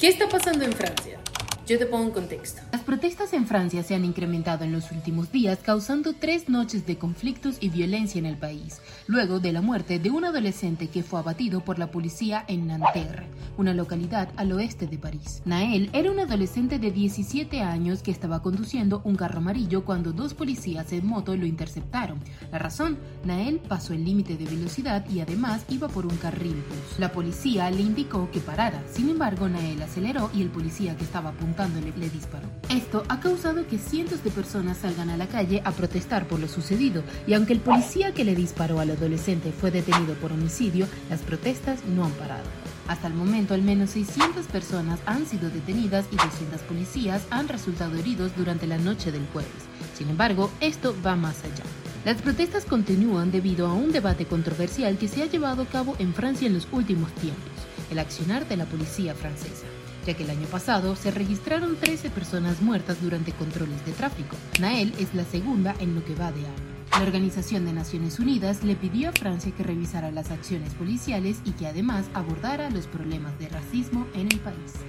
¿Qué está pasando en Francia? Yo te pongo en contexto. Las protestas en Francia se han incrementado en los últimos días, causando tres noches de conflictos y violencia en el país, luego de la muerte de un adolescente que fue abatido por la policía en Nanterre, una localidad al oeste de París. Nael era un adolescente de 17 años que estaba conduciendo un carro amarillo cuando dos policías en moto lo interceptaron. La razón, Nael pasó el límite de velocidad y además iba por un carril bus. La policía le indicó que parara, sin embargo Nael aceleró y el policía que estaba apuntando le disparó. Esto ha causado que cientos de personas salgan a la calle a protestar por lo sucedido y aunque el policía que le disparó al adolescente fue detenido por homicidio, las protestas no han parado. Hasta el momento, al menos 600 personas han sido detenidas y 200 policías han resultado heridos durante la noche del jueves. Sin embargo, esto va más allá. Las protestas continúan debido a un debate controversial que se ha llevado a cabo en Francia en los últimos tiempos, el accionar de la policía francesa ya que el año pasado se registraron 13 personas muertas durante controles de tráfico. Nael es la segunda en lo que va de año. La Organización de Naciones Unidas le pidió a Francia que revisara las acciones policiales y que además abordara los problemas de racismo en el país.